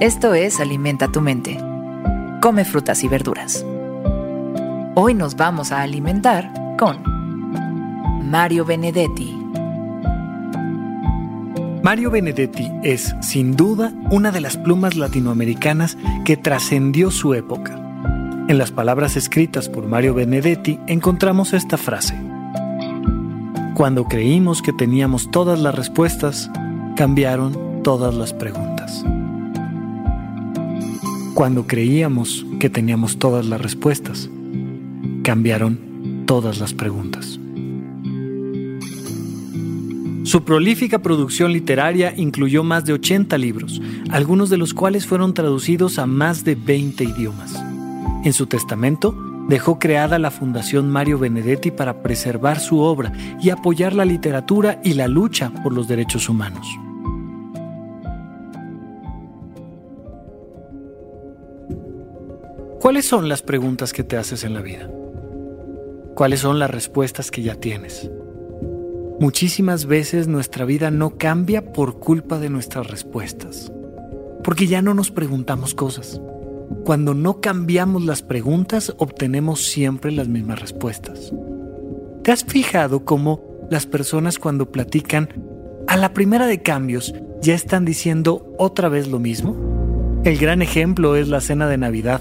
Esto es Alimenta tu mente. Come frutas y verduras. Hoy nos vamos a alimentar con Mario Benedetti. Mario Benedetti es, sin duda, una de las plumas latinoamericanas que trascendió su época. En las palabras escritas por Mario Benedetti encontramos esta frase. Cuando creímos que teníamos todas las respuestas, cambiaron todas las preguntas. Cuando creíamos que teníamos todas las respuestas, cambiaron todas las preguntas. Su prolífica producción literaria incluyó más de 80 libros, algunos de los cuales fueron traducidos a más de 20 idiomas. En su testamento, dejó creada la Fundación Mario Benedetti para preservar su obra y apoyar la literatura y la lucha por los derechos humanos. ¿Cuáles son las preguntas que te haces en la vida? ¿Cuáles son las respuestas que ya tienes? Muchísimas veces nuestra vida no cambia por culpa de nuestras respuestas, porque ya no nos preguntamos cosas. Cuando no cambiamos las preguntas, obtenemos siempre las mismas respuestas. ¿Te has fijado cómo las personas cuando platican, a la primera de cambios, ya están diciendo otra vez lo mismo? El gran ejemplo es la cena de Navidad,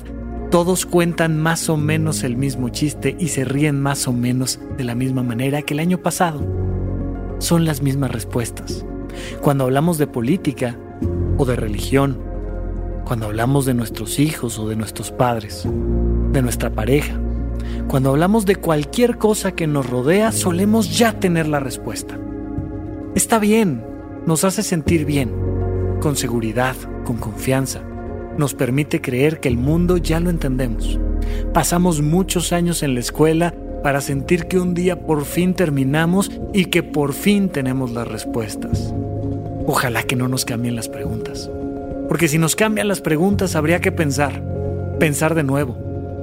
todos cuentan más o menos el mismo chiste y se ríen más o menos de la misma manera que el año pasado. Son las mismas respuestas. Cuando hablamos de política o de religión, cuando hablamos de nuestros hijos o de nuestros padres, de nuestra pareja, cuando hablamos de cualquier cosa que nos rodea, solemos ya tener la respuesta. Está bien, nos hace sentir bien, con seguridad, con confianza nos permite creer que el mundo ya lo entendemos. Pasamos muchos años en la escuela para sentir que un día por fin terminamos y que por fin tenemos las respuestas. Ojalá que no nos cambien las preguntas. Porque si nos cambian las preguntas habría que pensar, pensar de nuevo,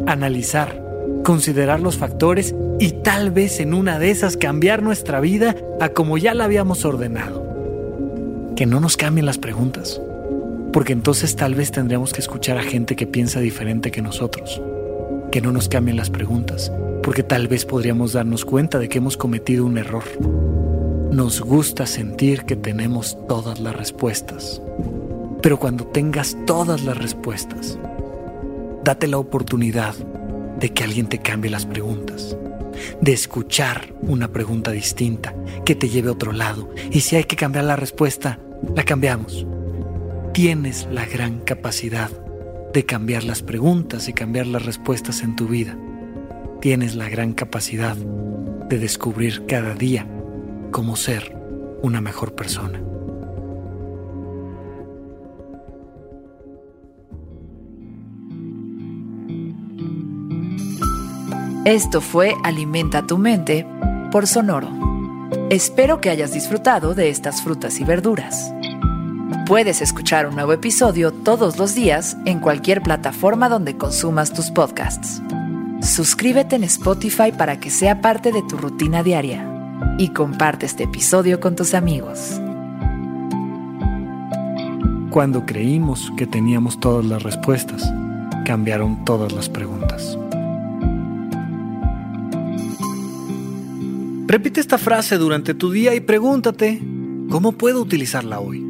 analizar, considerar los factores y tal vez en una de esas cambiar nuestra vida a como ya la habíamos ordenado. Que no nos cambien las preguntas porque entonces tal vez tendríamos que escuchar a gente que piensa diferente que nosotros, que no nos cambien las preguntas, porque tal vez podríamos darnos cuenta de que hemos cometido un error. Nos gusta sentir que tenemos todas las respuestas, pero cuando tengas todas las respuestas, date la oportunidad de que alguien te cambie las preguntas, de escuchar una pregunta distinta que te lleve a otro lado, y si hay que cambiar la respuesta, la cambiamos tienes la gran capacidad de cambiar las preguntas y cambiar las respuestas en tu vida. Tienes la gran capacidad de descubrir cada día cómo ser una mejor persona. Esto fue Alimenta tu mente por Sonoro. Espero que hayas disfrutado de estas frutas y verduras. Puedes escuchar un nuevo episodio todos los días en cualquier plataforma donde consumas tus podcasts. Suscríbete en Spotify para que sea parte de tu rutina diaria y comparte este episodio con tus amigos. Cuando creímos que teníamos todas las respuestas, cambiaron todas las preguntas. Repite esta frase durante tu día y pregúntate, ¿cómo puedo utilizarla hoy?